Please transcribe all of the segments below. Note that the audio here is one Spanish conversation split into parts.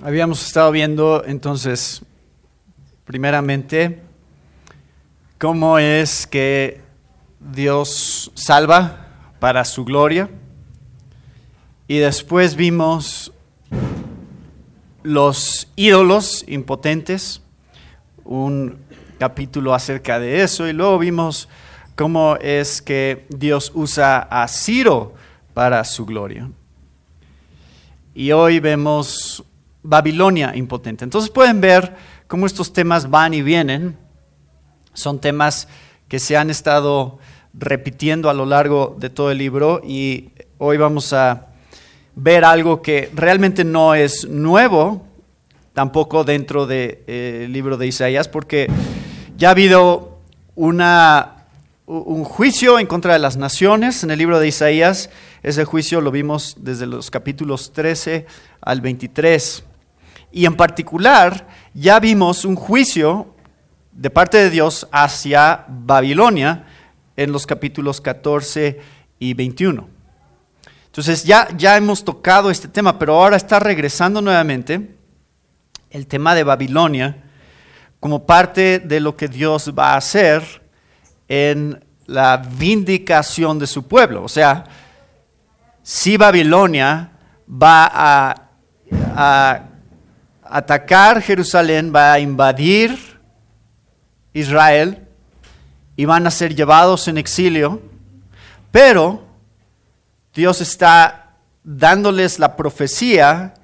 Habíamos estado viendo entonces, primeramente, cómo es que Dios salva para su gloria. Y después vimos los ídolos impotentes, un capítulo acerca de eso. Y luego vimos cómo es que Dios usa a Ciro para su gloria. Y hoy vemos Babilonia impotente. Entonces pueden ver cómo estos temas van y vienen. Son temas que se han estado repitiendo a lo largo de todo el libro y hoy vamos a ver algo que realmente no es nuevo, tampoco dentro del de, eh, libro de Isaías, porque ya ha habido un juicio en contra de las naciones en el libro de Isaías. Ese juicio lo vimos desde los capítulos 13 al 23. Y en particular, ya vimos un juicio de parte de Dios hacia Babilonia en los capítulos 14 y 21. Entonces ya, ya hemos tocado este tema, pero ahora está regresando nuevamente el tema de Babilonia como parte de lo que Dios va a hacer en la vindicación de su pueblo. O sea, si Babilonia va a, a atacar Jerusalén, va a invadir Israel y van a ser llevados en exilio, pero Dios está dándoles la profecía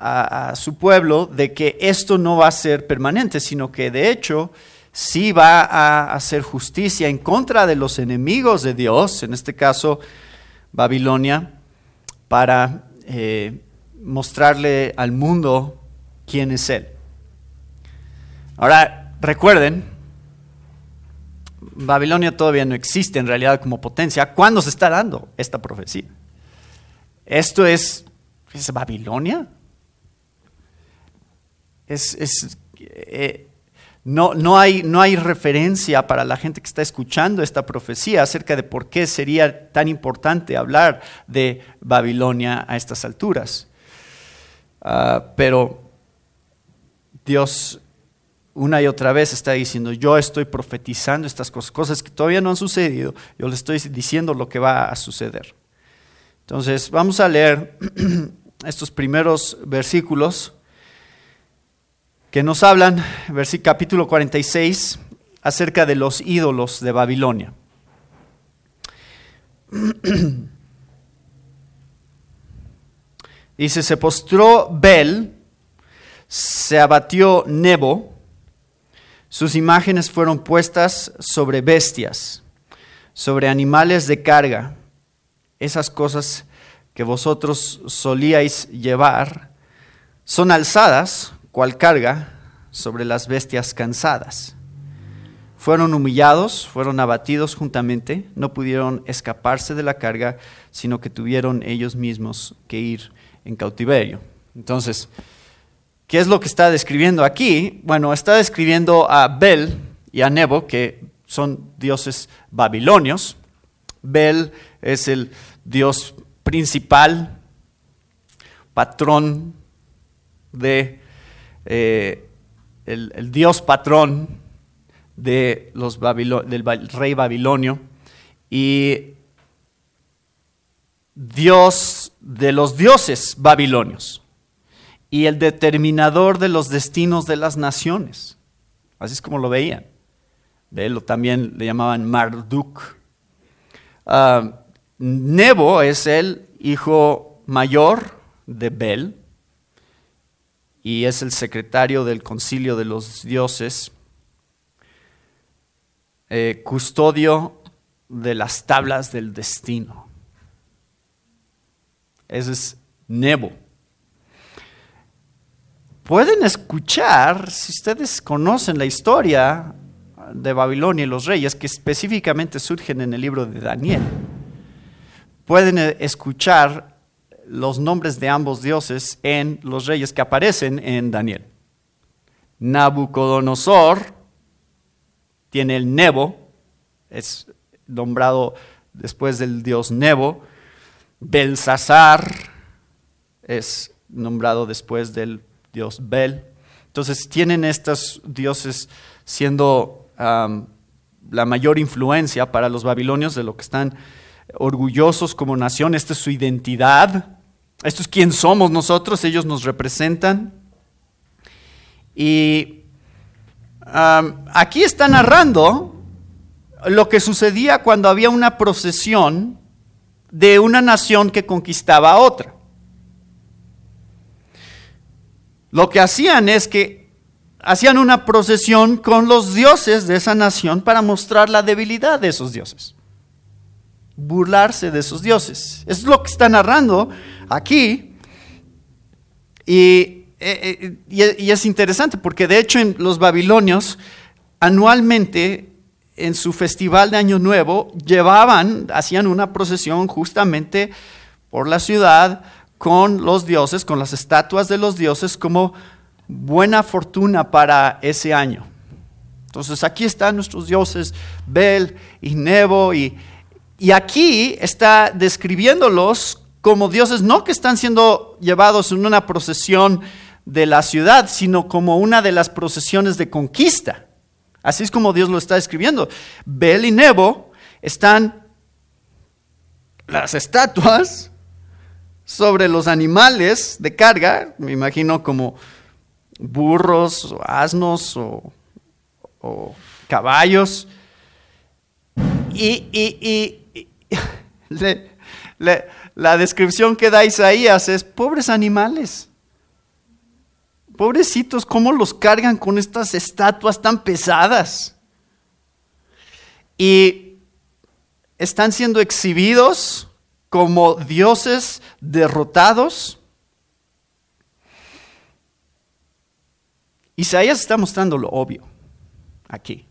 a, su pueblo de que esto no va a ser permanente, sino que de hecho sí va a hacer justicia en contra de los enemigos de Dios, en este caso Babilonia, para eh, mostrarle al mundo quién es Él. Ahora, recuerden, Babilonia todavía no existe en realidad como potencia. ¿Cuándo se está dando esta profecía? Esto es, ¿es Babilonia. Es, eh, no, no, hay, no hay referencia para la gente que está escuchando esta profecía acerca de por qué sería tan importante hablar de Babilonia a estas alturas. Ah, pero Dios una y otra vez está diciendo, yo estoy profetizando estas cosas, cosas que todavía no han sucedido, yo le estoy diciendo lo que va a suceder. Entonces, vamos a leer estos primeros versículos que nos hablan, capítulo 46, acerca de los ídolos de Babilonia. Dice, se postró Bel, se abatió Nebo, sus imágenes fueron puestas sobre bestias, sobre animales de carga, esas cosas que vosotros solíais llevar, son alzadas, cual carga, sobre las bestias cansadas. Fueron humillados, fueron abatidos juntamente, no pudieron escaparse de la carga, sino que tuvieron ellos mismos que ir en cautiverio. Entonces, ¿qué es lo que está describiendo aquí? Bueno, está describiendo a Bel y a Nebo, que son dioses babilonios. Bel es el dios principal, patrón de, eh, el, dios patrón de los del rey babilonio. Y Dios de los dioses babilonios y el determinador de los destinos de las naciones. Así es como lo veían. Velo también le llamaban Marduk. Ah, Nebo es el hijo mayor de Bel y es el secretario del concilio de los dioses, eh, custodio de las tablas del destino. Ese es Nebo. Pueden escuchar, si ustedes conocen la historia de Babilonia y los reyes, que específicamente surgen en el libro de Daniel, pueden escuchar los nombres de ambos dioses en los reyes que aparecen en Daniel. Nabucodonosor tiene el Nebo, es nombrado después del dios Nebo. Belsasar es nombrado después del dios Bel. Entonces tienen estos dioses siendo la mayor influencia para los babilonios de lo que están orgullosos como nación. Esta es su identidad. Esto es quién somos nosotros. Ellos nos representan. Y aquí está narrando lo que sucedía cuando había una procesión de una nación que conquistaba a otra. Lo que hacían es que hacían una procesión con los dioses de esa nación para mostrar la debilidad de esos dioses. Burlarse de esos dioses. es lo que está narrando aquí. Y, eh, eh, y es interesante porque de hecho en los babilonios anualmente en su festival de Año Nuevo llevaban, hacían una procesión justamente por la ciudad con los dioses, con las estatuas de los dioses como buena fortuna para ese año. Entonces aquí están nuestros dioses, Bel y Nebo, y, y aquí está describiéndolos como dioses no que están siendo llevados en una procesión de la ciudad, sino como una de las procesiones de conquista. Así es como Dios lo está escribiendo. Bel y Nebo están las estatuas sobre los animales de carga, me imagino como burros o asnos o, caballos. Y, la descripción que da Isaías es pobres animales. Pobrecitos, ¿cómo los cargan con estas estatuas tan pesadas? Y están siendo exhibidos como dioses derrotados. Isaías está mostrando lo obvio aquí.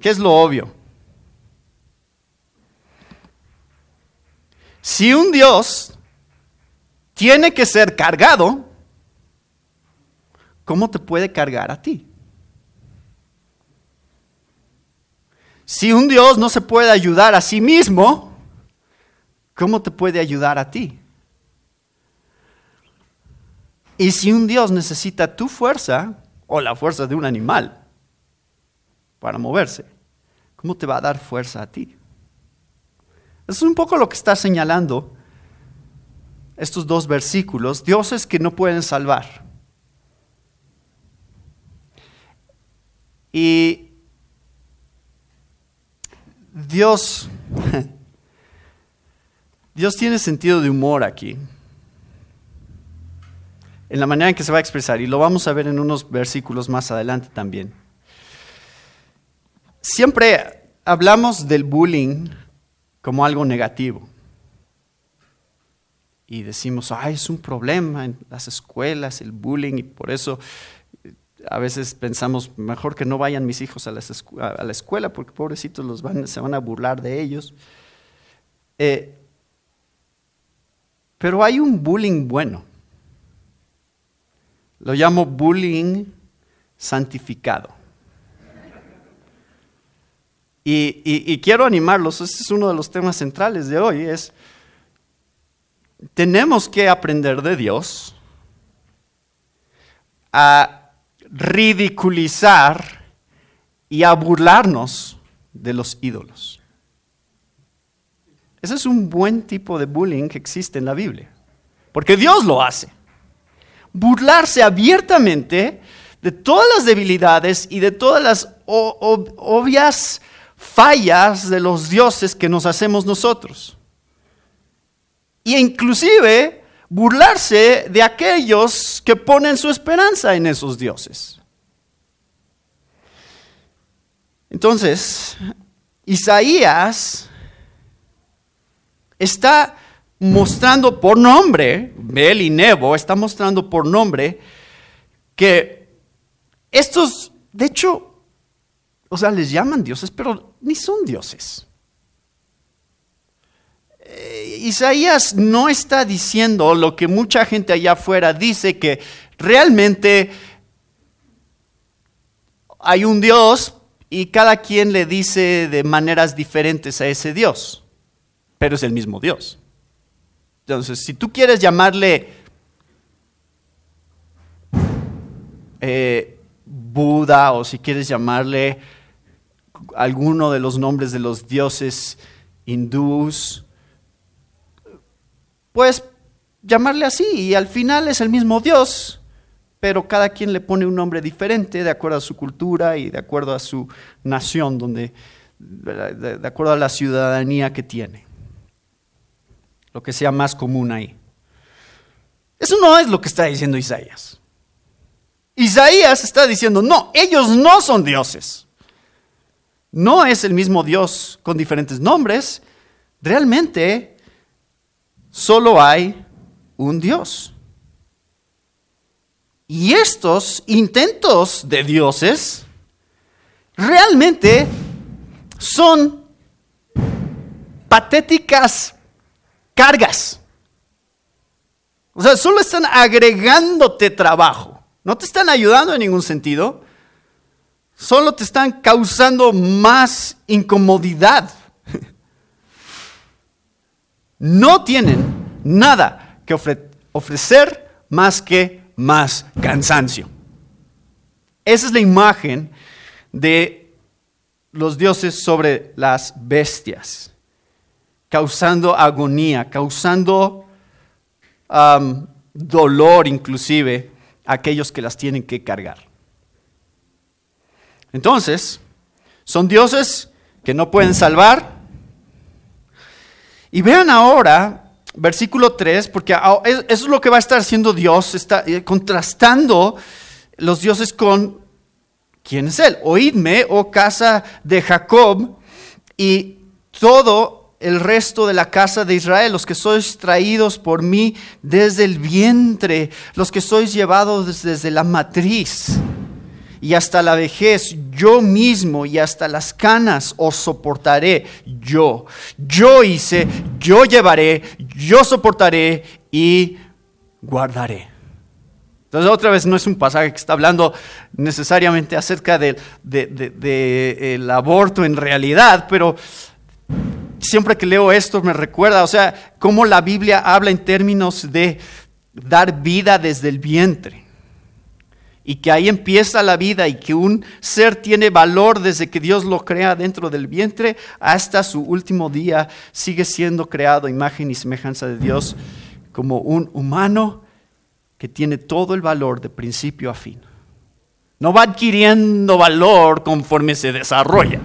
¿Qué es lo obvio? Si un Dios tiene que ser cargado, ¿cómo te puede cargar a ti? Si un Dios no se puede ayudar a sí mismo, ¿cómo te puede ayudar a ti? Y si un Dios necesita tu fuerza o la fuerza de un animal para moverse, ¿cómo te va a dar fuerza a ti? Es un poco lo que está señalando estos dos versículos, dioses que no pueden salvar. Y Dios, Dios tiene sentido de humor aquí, en la manera en que se va a expresar, y lo vamos a ver en unos versículos más adelante también. Siempre hablamos del bullying como algo negativo. Y decimos, ay, es un problema en las escuelas, el bullying, y por eso a veces pensamos, mejor que no vayan mis hijos a, la escuela porque pobrecitos los van, se van a burlar de ellos. Eh, pero hay un bullying bueno. Lo llamo bullying santificado. Y, y, quiero animarlos, ese es uno de los temas centrales de hoy, es, tenemos que aprender de Dios a ridiculizar y a burlarnos de los ídolos. Ese es un buen tipo de bullying que existe en la Biblia, porque Dios lo hace. Burlarse abiertamente de todas las debilidades y de todas las obvias fallas de los dioses que nos hacemos nosotros. Y inclusive burlarse de aquellos que ponen su esperanza en esos dioses. Entonces, Isaías está mostrando por nombre, Bel y Nebo está mostrando por nombre que estos, de hecho, o sea, les llaman dioses, pero ni son dioses. Eh, Isaías no está diciendo lo que mucha gente allá afuera dice, que realmente hay un Dios y cada quien le dice de maneras diferentes a ese Dios, pero es el mismo Dios. Entonces, si tú quieres llamarle eh, Buda o si quieres llamarle alguno de los nombres de los dioses hindús, puedes llamarle así y al final es el mismo Dios, pero cada quien le pone un nombre diferente de acuerdo a su cultura y de acuerdo a su nación, donde, de acuerdo a la ciudadanía que tiene lo que sea más común ahí. Eso no es lo que está diciendo Isaías. Isaías está diciendo, no, ellos no son dioses. No es el mismo Dios con diferentes nombres. Realmente solo hay un Dios. Y estos intentos de dioses realmente son patéticas cargas. O sea, solo están agregándote trabajo. No te están ayudando en ningún sentido. Solo te están causando más incomodidad. No tienen nada que ofrecer más que más cansancio. Esa es la imagen de los dioses sobre las bestias causando agonía, causando dolor inclusive a aquellos que las tienen que cargar. Entonces, son dioses que no pueden salvar. Y vean ahora, versículo 3, porque eso es lo que va a estar haciendo Dios, está eh, contrastando los dioses con quién es Él. Oídme, oh casa de Jacob, y todo el resto de la casa de Israel, los que sois traídos por mí desde el vientre, los que sois llevados desde la matriz y hasta la vejez, yo mismo y hasta las canas os soportaré yo. Yo hice, yo llevaré, yo soportaré y guardaré. Entonces otra vez no es un pasaje que está hablando necesariamente acerca del de, aborto en realidad, pero siempre que leo esto me recuerda, o sea, cómo la Biblia habla en términos de dar vida desde el vientre. Y que ahí empieza la vida y que un ser tiene valor desde que Dios lo crea dentro del vientre hasta su último día, sigue siendo creado imagen y semejanza de Dios como un humano que tiene todo el valor de principio a fin. No va adquiriendo valor conforme se desarrolla.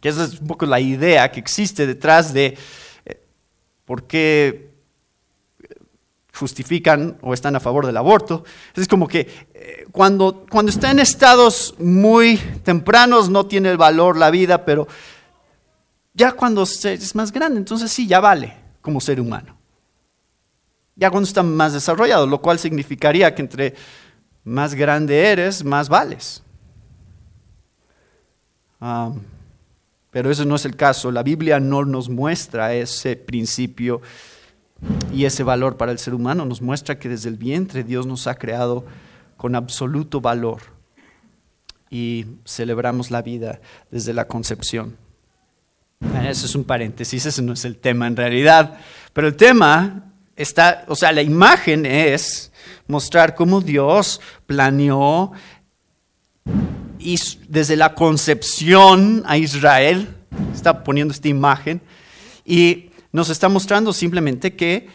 Que esa es un poco la idea que existe detrás de eh, por qué justifican o están a favor del aborto. Es como que cuando, cuando está en estados muy tempranos no tiene el valor la vida, pero ya cuando es más grande, entonces sí, ya vale como ser humano. Ya cuando está más desarrollado, lo cual significaría que entre más grande eres, más vales. Pero eso no es el caso. La Biblia no nos muestra ese principio y ese valor para el ser humano. Nos muestra que desde el vientre Dios nos ha creado con absoluto valor y celebramos la vida desde la concepción. Eso es un paréntesis, ese no es el tema en realidad. Pero el tema está, o sea, la imagen es mostrar cómo Dios planeó y desde la concepción a Israel, está poniendo esta imagen, y nos está mostrando simplemente que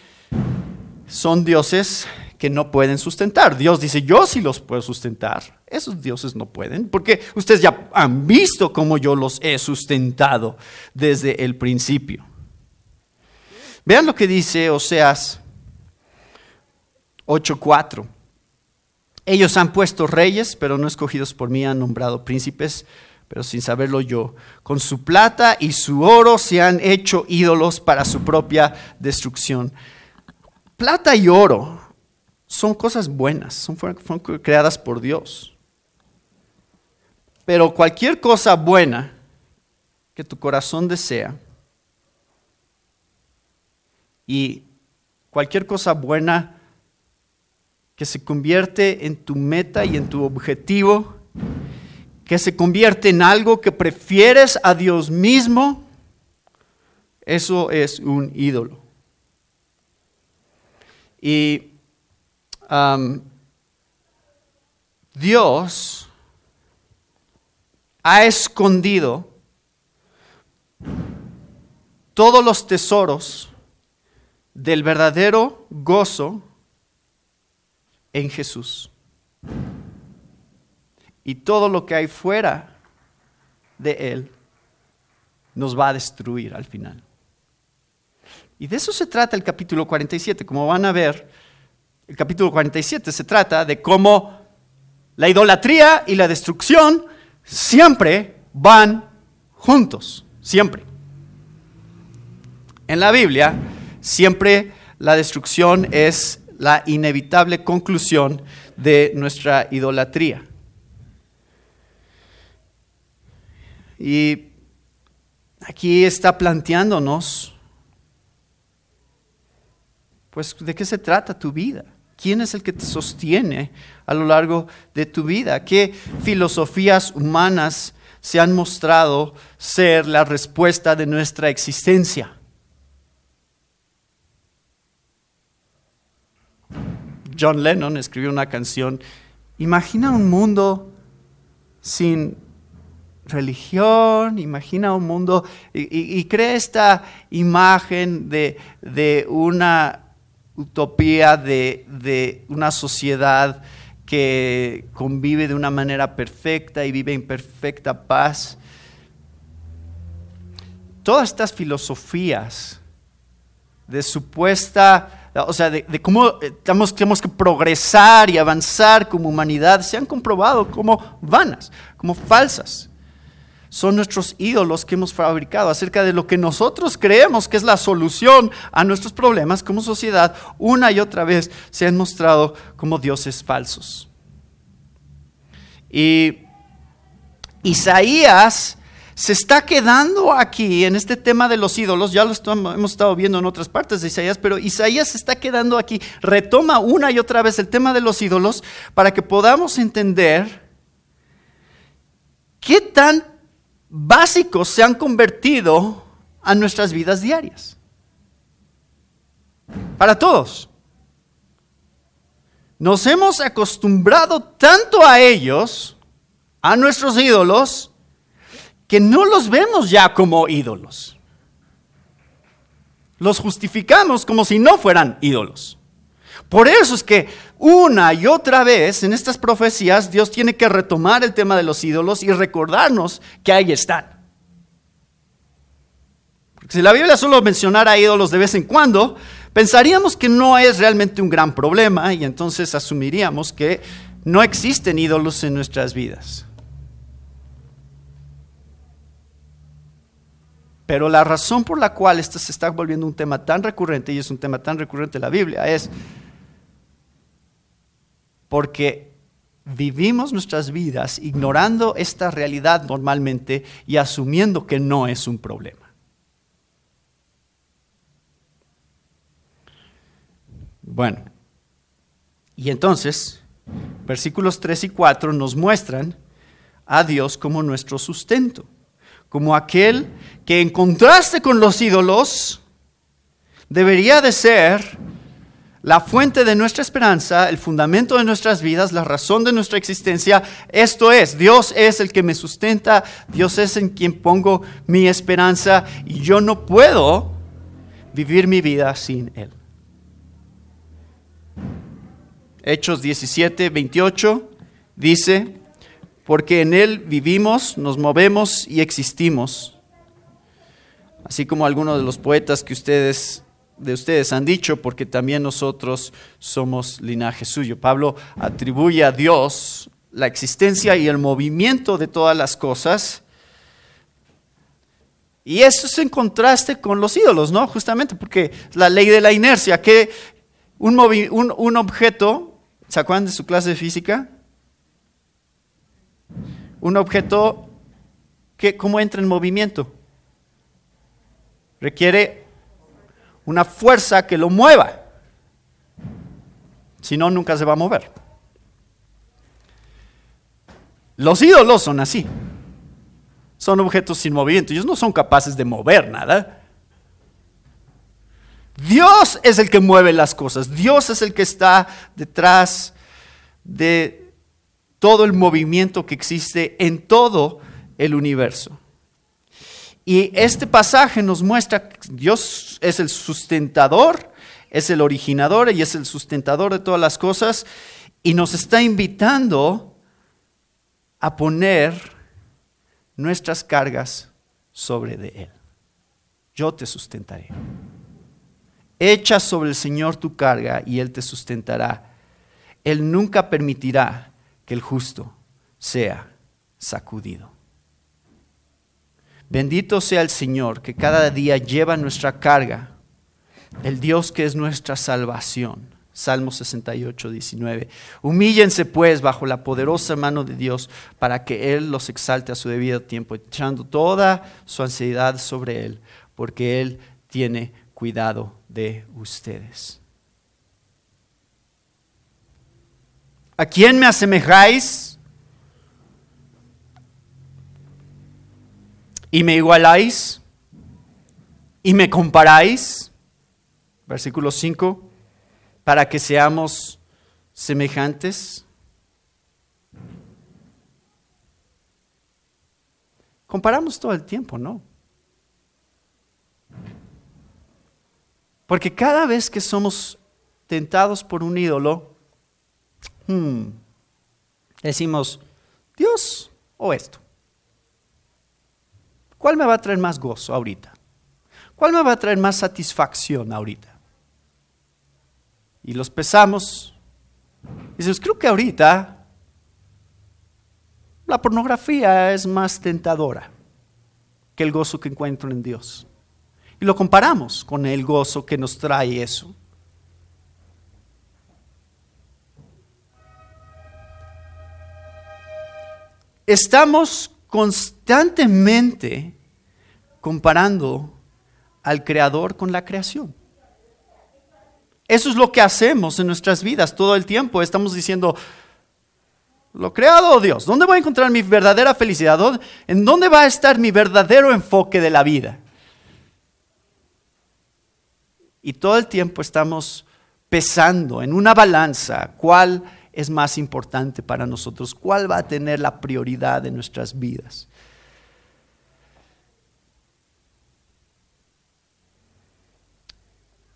son dioses que no pueden sustentar. Dios dice, yo sí los puedo sustentar. Esos dioses no pueden, porque ustedes ya han visto cómo yo los he sustentado desde el principio. Vean lo que dice Oseas 8:4. Ellos han puesto reyes, pero no escogidos por mí, han nombrado príncipes, pero sin saberlo yo. Con su plata y su oro se han hecho ídolos para su propia destrucción. Plata y oro son cosas buenas, son, fueron creadas por Dios. Pero cualquier cosa buena que tu corazón desea y cualquier cosa buena que se convierte en tu meta y en tu objetivo, que se convierte en algo que prefieres a Dios mismo, eso es un ídolo. Y Dios ha escondido todos los tesoros del verdadero gozo en Jesús. Y todo lo que hay fuera de Él nos va a destruir al final. Y de eso se trata el capítulo 47. Como van a ver, el capítulo 47 se trata de cómo la idolatría y la destrucción siempre van juntos, siempre. En la Biblia, siempre la destrucción es la inevitable conclusión de nuestra idolatría. Y aquí está planteándonos, pues, ¿de qué se trata tu vida? ¿Quién es el que te sostiene a lo largo de tu vida? ¿Qué filosofías humanas se han mostrado ser la respuesta de nuestra existencia? John Lennon escribió una canción, imagina un mundo sin religión, imagina un mundo y, crea esta imagen de, de una utopía de, una sociedad que convive de una manera perfecta y vive en perfecta paz. Todas estas filosofías de supuesta, o sea, de, cómo tenemos que progresar y avanzar como humanidad, se han comprobado como vanas, como falsas son nuestros ídolos que hemos fabricado acerca de lo que nosotros creemos que es la solución a nuestros problemas como sociedad, una y otra vez se han mostrado como dioses falsos. Y Isaías se está quedando aquí en este tema de los ídolos, ya lo hemos estado viendo en otras partes de Isaías, pero Isaías se está quedando aquí, retoma una y otra vez el tema de los ídolos para que podamos entender qué tan básicos se han convertido a nuestras vidas diarias. Para todos. Nos hemos acostumbrado tanto a ellos, a nuestros ídolos, que no los vemos ya como ídolos. Los justificamos como si no fueran ídolos. Por eso es que una y otra vez en estas profecías Dios tiene que retomar el tema de los ídolos y recordarnos que ahí están. Porque si la Biblia solo mencionara ídolos de vez en cuando, pensaríamos que no es realmente un gran problema y entonces asumiríamos que no existen ídolos en nuestras vidas. Pero la razón por la cual esto se está volviendo un tema tan recurrente y es un tema tan recurrente en la Biblia es porque vivimos nuestras vidas ignorando esta realidad normalmente y asumiendo que no es un problema. Bueno, y entonces, versículos 3 y 4 nos muestran a Dios como nuestro sustento, como aquel que en contraste con los ídolos debería de ser la fuente de nuestra esperanza, el fundamento de nuestras vidas, la razón de nuestra existencia. Esto es, Dios es el que me sustenta, Dios es en quien pongo mi esperanza y yo no puedo vivir mi vida sin Él. Hechos 17, 28 dice, porque en Él vivimos, nos movemos y existimos. Así como algunos de los poetas que ustedes de ustedes han dicho, porque también nosotros somos linaje suyo. Pablo atribuye a Dios la existencia y el movimiento de todas las cosas. Y eso es en contraste con los ídolos, ¿no? Justamente porque la ley de la inercia, que un, un, objeto, ¿se acuerdan de su clase de física? Un objeto, que, ¿cómo entra en movimiento? Requiere una fuerza que lo mueva. Si no, nunca se va a mover. Los ídolos son así. Son objetos sin movimiento. Ellos no son capaces de mover nada. Dios es el que mueve las cosas. Dios es el que está detrás de todo el movimiento que existe en todo el universo. Y este pasaje nos muestra que Dios es el sustentador, es el originador y es el sustentador de todas las cosas y nos está invitando a poner nuestras cargas sobre de Él. Yo te sustentaré. Echa sobre el Señor tu carga y Él te sustentará. Él nunca permitirá que el justo sea sacudido. Bendito sea el Señor que cada día lleva nuestra carga, el Dios que es nuestra salvación. Salmo 68, 19. Humíllense pues bajo la poderosa mano de Dios para que Él los exalte a su debido tiempo, echando toda su ansiedad sobre Él, porque Él tiene cuidado de ustedes. ¿A quién me asemejáis? ¿Y me igualáis? ¿Y me comparáis? Versículo 5, para que seamos semejantes. Comparamos todo el tiempo, ¿no? Porque cada vez que somos tentados por un ídolo, hmm, decimos, Dios o esto. ¿Cuál me va a traer más gozo ahorita? ¿Cuál me va a traer más satisfacción ahorita? Y los pesamos. Y decimos, creo que ahorita la pornografía es más tentadora que el gozo que encuentro en Dios. Y lo comparamos con el gozo que nos trae eso. Estamos constantemente comparando al creador con la creación. Eso es lo que hacemos en nuestras vidas todo el tiempo. Estamos diciendo, lo creado Dios, ¿dónde voy a encontrar mi verdadera felicidad? ¿En dónde va a estar mi verdadero enfoque de la vida? Y todo el tiempo estamos pesando en una balanza cuál es más importante para nosotros, cuál va a tener la prioridad en nuestras vidas.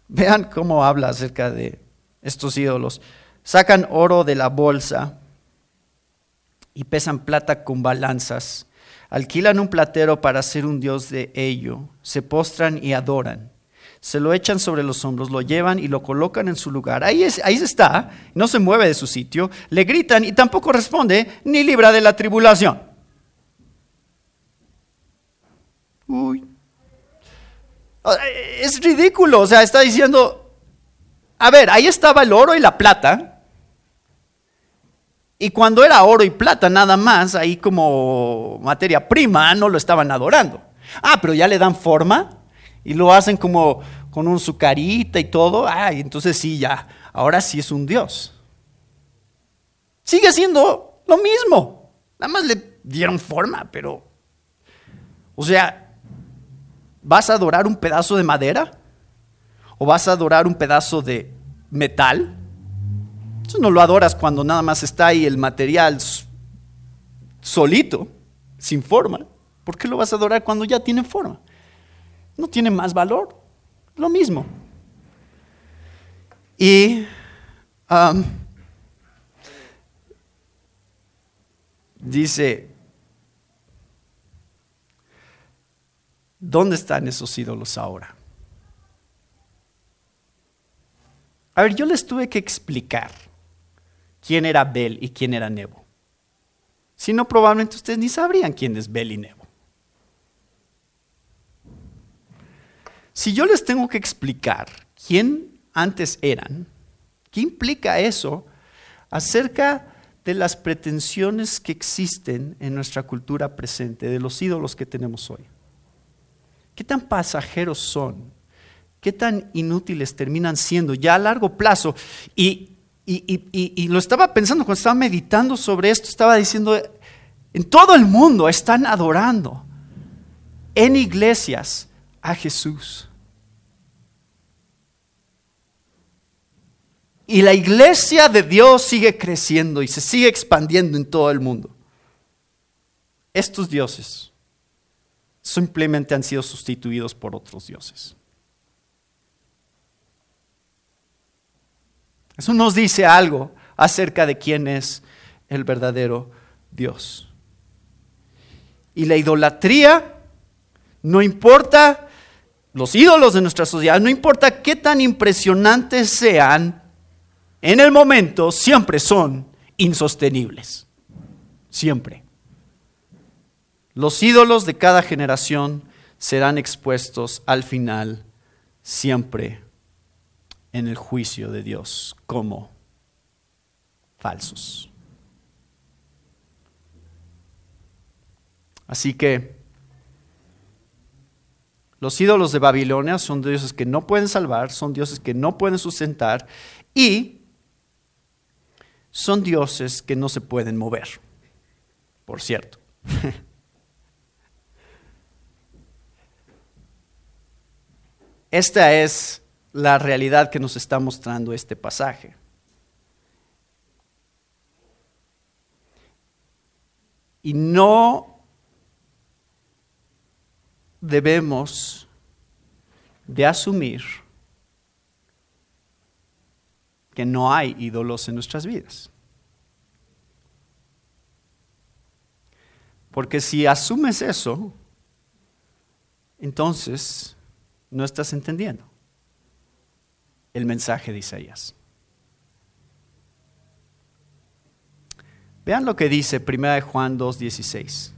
Vean cómo habla acerca de estos ídolos. Sacan oro de la bolsa y pesan plata con balanzas. Alquilan un platero para ser un dios de ello. Se postran y adoran se lo echan sobre los hombros, lo llevan y lo colocan en su lugar. Ahí, es, ahí está, no se mueve de su sitio, le gritan y tampoco responde ni libra de la tribulación. Uy. Es ridículo, o sea, está diciendo, a ver, ahí estaba el oro y la plata. Y cuando era oro y plata nada más, ahí como materia prima, no lo estaban adorando. Ah, pero ya le dan forma, y lo hacen como con un sucarita y todo, ay, entonces sí, ya, ahora sí es un Dios. Sigue siendo lo mismo, nada más le dieron forma, pero, o sea, ¿vas a adorar un pedazo de madera? ¿O vas a adorar un pedazo de metal? Eso no lo adoras cuando nada más está ahí el material solito, sin forma. ¿Por qué lo vas a adorar cuando ya tiene forma? No tiene más valor. Lo mismo. Y um, dice, ¿dónde están esos ídolos ahora? A ver, yo les tuve que explicar quién era Bel y quién era Nebo. Si no, probablemente ustedes ni sabrían quién es Bel y Nebo. Si yo les tengo que explicar quién antes eran, ¿qué implica eso acerca de las pretensiones que existen en nuestra cultura presente, de los ídolos que tenemos hoy? ¿Qué tan pasajeros son? ¿Qué tan inútiles terminan siendo ya a largo plazo? Y, y, lo estaba pensando cuando estaba meditando sobre esto, estaba diciendo, en todo el mundo están adorando en iglesias a Jesús. Y la iglesia de Dios sigue creciendo y se sigue expandiendo en todo el mundo. Estos dioses simplemente han sido sustituidos por otros dioses. Eso nos dice algo acerca de quién es el verdadero Dios. Y la idolatría, no importa los ídolos de nuestra sociedad, no importa qué tan impresionantes sean, en el momento siempre son insostenibles. Siempre. Los ídolos de cada generación serán expuestos al final siempre en el juicio de Dios como falsos. Así que los ídolos de Babilonia son dioses que no pueden salvar, son dioses que no pueden sustentar y son dioses que no se pueden mover, por cierto. Esta es la realidad que nos está mostrando este pasaje. Y no debemos de asumir que no hay ídolos en nuestras vidas. Porque si asumes eso, entonces no estás entendiendo el mensaje de Isaías. Vean lo que dice 1 Juan 2.16.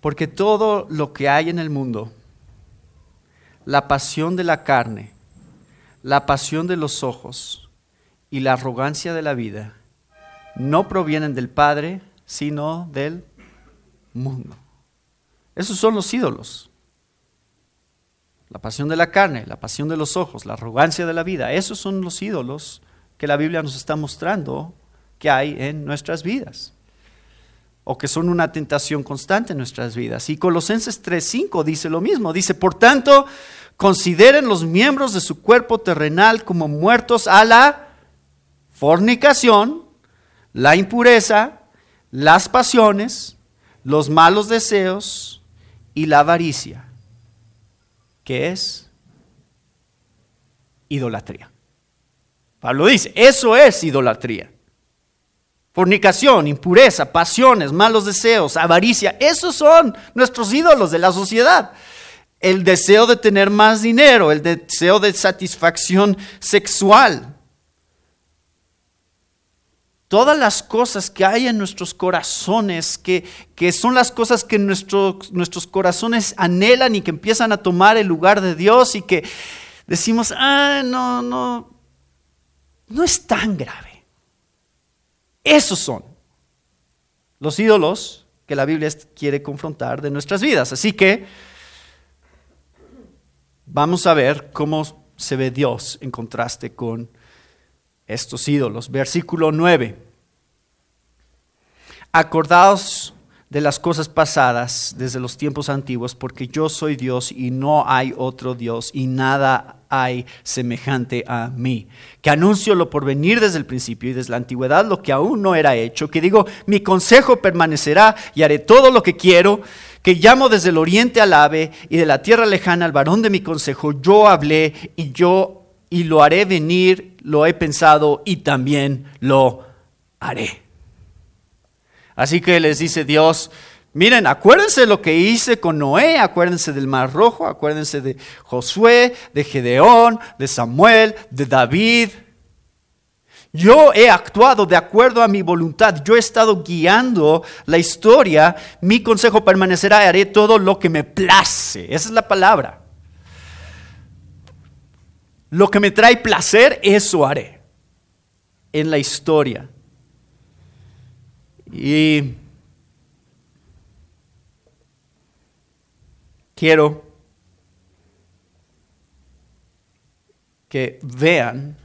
Porque todo lo que hay en el mundo, la pasión de la carne, la pasión de los ojos y la arrogancia de la vida, no provienen del Padre, sino del mundo. Esos son los ídolos. La pasión de la carne, la pasión de los ojos, la arrogancia de la vida. Esos son los ídolos que la Biblia nos está mostrando que hay en nuestras vidas o que son una tentación constante en nuestras vidas. Y Colosenses 3:5 dice lo mismo, dice, "Por tanto, consideren los miembros de su cuerpo terrenal como muertos a la fornicación, la impureza, las pasiones, los malos deseos y la avaricia." que es idolatría. Pablo dice, eso es idolatría. Fornicación, impureza, pasiones, malos deseos, avaricia, esos son nuestros ídolos de la sociedad. El deseo de tener más dinero, el deseo de satisfacción sexual, todas las cosas que hay en nuestros corazones, que, son las cosas que nuestros corazones anhelan y que empiezan a tomar el lugar de Dios y que decimos, ah, no, no, no es tan grave. Esos son los ídolos que la Biblia quiere confrontar de nuestras vidas. Así que vamos a ver cómo se ve Dios en contraste con estos ídolos. Versículo 9. Acordaos de las cosas pasadas desde los tiempos antiguos, porque yo soy Dios y no hay otro Dios y nada hay semejante a mí. Que anuncio lo por venir desde el principio y desde la antigüedad lo que aún no era hecho. Que digo, mi consejo permanecerá y haré todo lo que quiero. Que llamo desde el oriente al ave y de la tierra lejana al varón de mi consejo. Yo hablé y yo y lo haré venir, lo he pensado y también lo haré. Así que les dice Dios, miren, acuérdense lo que hice con Noé, acuérdense del Mar Rojo, acuérdense de Josué, de Gedeón, de Samuel, de David. Yo he actuado de acuerdo a mi voluntad, yo he estado guiando la historia, mi consejo permanecerá haré todo lo que me place. Esa es la palabra. Lo que me trae placer, eso haré en la historia. Y quiero que vean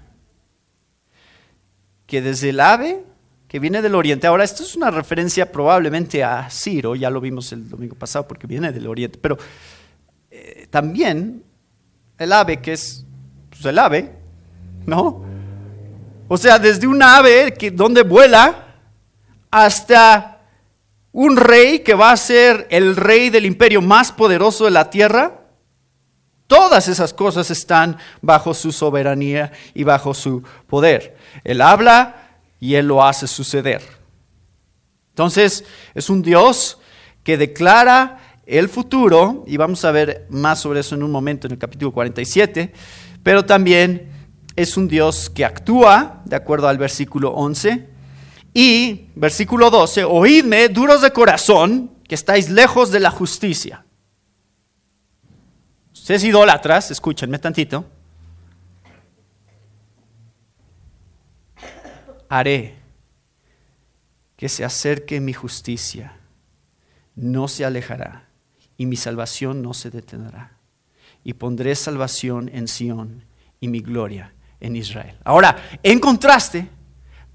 que desde el ave que viene del oriente, ahora esto es una referencia probablemente a Ciro, ya lo vimos el domingo pasado porque viene del oriente, pero eh, también el ave que es pues, el ave ¿no? O sea, desde un ave que, donde vuela hasta un rey que va a ser el rey del imperio más poderoso de la tierra. Todas esas cosas están bajo su soberanía y bajo su poder. Él habla y él lo hace suceder. Entonces, es un Dios que declara el futuro, y vamos a ver más sobre eso en un momento en el capítulo 47, pero también es un Dios que actúa, de acuerdo al versículo 11, y versículo 12, oídme, duros de corazón, que estáis lejos de la justicia. Ustedes idólatras, escúchenme tantito. Haré que se acerque mi justicia, no se alejará, y mi salvación no se detendrá. Y pondré salvación en Sión y mi gloria en Israel. Ahora, en contraste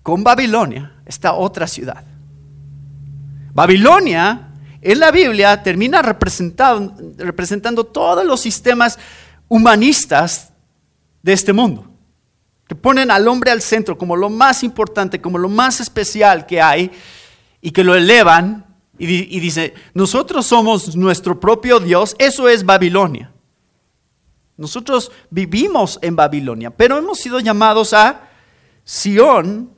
con Babilonia, esta otra ciudad. Babilonia en la Biblia termina representando, todos los sistemas humanistas de este mundo, que ponen al hombre al centro como lo más importante, como lo más especial que hay, y que lo elevan y, y dice, nosotros somos nuestro propio Dios, eso es Babilonia. Nosotros vivimos en Babilonia, pero hemos sido llamados a Sión,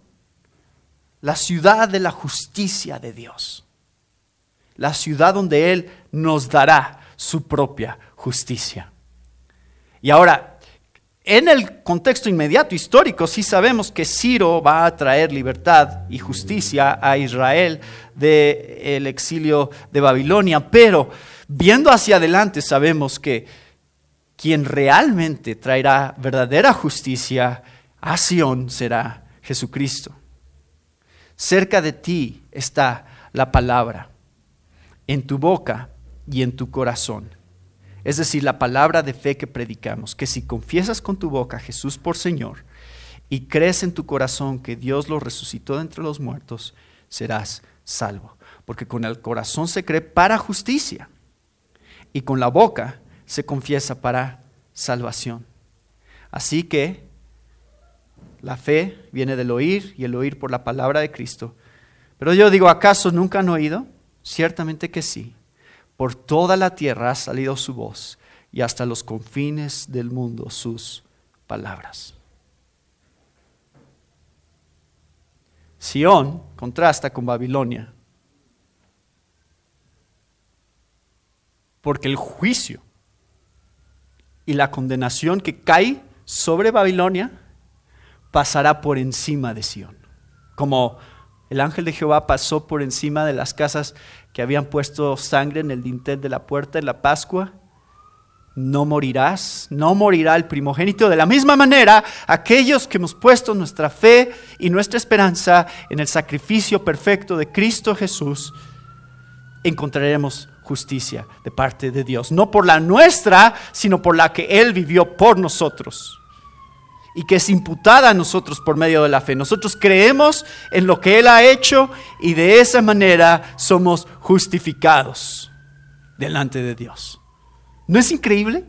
la ciudad de la justicia de Dios la ciudad donde Él nos dará su propia justicia. Y ahora, en el contexto inmediato histórico, sí sabemos que Ciro va a traer libertad y justicia a Israel del exilio de Babilonia, pero viendo hacia adelante sabemos que quien realmente traerá verdadera justicia a Sion será Jesucristo. Cerca de ti está la palabra en tu boca y en tu corazón. Es decir, la palabra de fe que predicamos, que si confiesas con tu boca a Jesús por Señor y crees en tu corazón que Dios lo resucitó de entre los muertos, serás salvo. Porque con el corazón se cree para justicia y con la boca se confiesa para salvación. Así que la fe viene del oír y el oír por la palabra de Cristo. Pero yo digo, ¿acaso nunca han oído? Ciertamente que sí. Por toda la tierra ha salido su voz y hasta los confines del mundo sus palabras. Sión contrasta con Babilonia. Porque el juicio y la condenación que cae sobre Babilonia pasará por encima de Sión. Como el ángel de Jehová pasó por encima de las casas que habían puesto sangre en el dintel de la puerta en la Pascua. No morirás, no morirá el primogénito. De la misma manera, aquellos que hemos puesto nuestra fe y nuestra esperanza en el sacrificio perfecto de Cristo Jesús, encontraremos justicia de parte de Dios. No por la nuestra, sino por la que Él vivió por nosotros y que es imputada a nosotros por medio de la fe. Nosotros creemos en lo que Él ha hecho y de esa manera somos justificados delante de Dios. ¿No es increíble?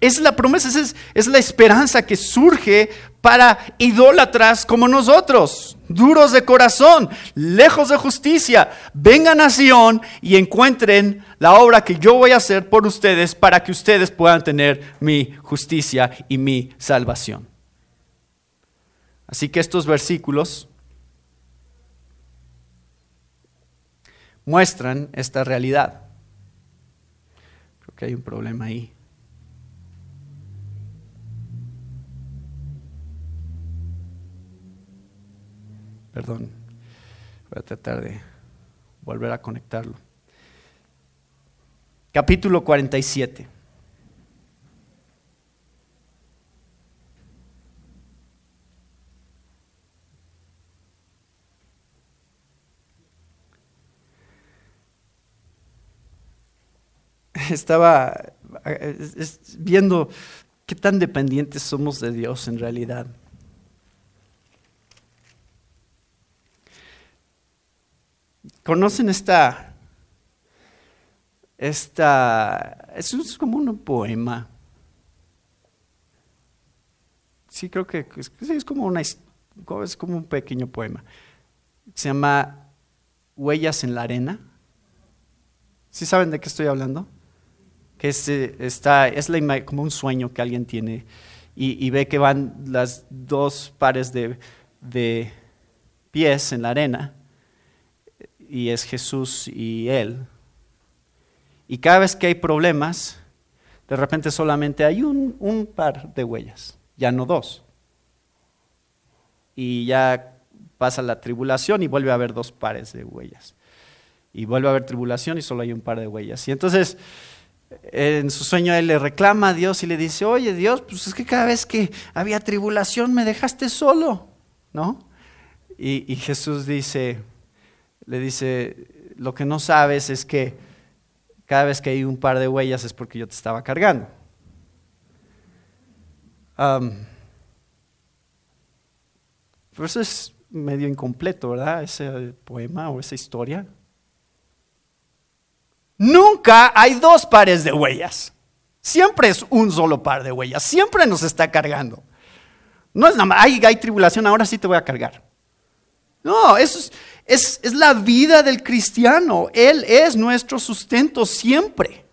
Es la promesa, es, es la esperanza que surge para idólatras como nosotros, duros de corazón, lejos de justicia. Vengan a Sion y encuentren la obra que yo voy a hacer por ustedes para que ustedes puedan tener mi justicia y mi salvación. Así que estos versículos muestran esta realidad. Creo que hay un problema ahí. Perdón, voy a tratar de volver a conectarlo. Capítulo 47. Estaba viendo qué tan dependientes somos de Dios en realidad. ¿Conocen esta? Esta. Es como un poema. sí creo que es, es como, una, es como un pequeño poema. Se llama Huellas en la arena. ¿Sí saben de qué estoy hablando? Que es, está, es como un sueño que alguien tiene y, ve que van las dos pares de, de pies en la arena y es Jesús y Él. Y cada vez que hay problemas, de repente solamente hay un, un par de huellas, ya no dos. Y ya pasa la tribulación y vuelve a haber dos pares de huellas. Y vuelve a haber tribulación y solo hay un par de huellas. Y entonces en su sueño él le reclama a Dios y le dice, oye Dios, pues es que cada vez que había tribulación me dejaste solo, ¿no? Y, y Jesús dice, le dice, lo que no sabes es que cada vez que hay un par de huellas es porque yo te estaba cargando. pero eso es medio incompleto, ¿verdad? Ese poema o esa historia. Nunca hay dos pares de huellas. Siempre es un solo par de huellas. Siempre nos está cargando. No es nada más, hay, hay tribulación, ahora sí te voy a cargar. No, eso es, es, la vida del cristiano. Él es nuestro sustento siempre.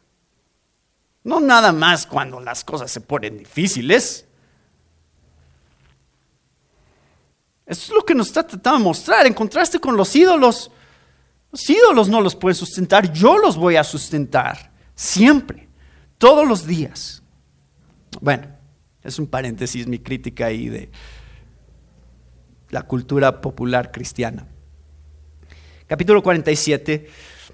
No nada más cuando las cosas se ponen difíciles. Eso es lo que nos está tratando de mostrar. En contraste con los ídolos, los ídolos no los pueden sustentar, yo los voy a sustentar. Siempre, todos los días. Bueno, es un paréntesis mi crítica ahí de la cultura popular cristiana capítulo 47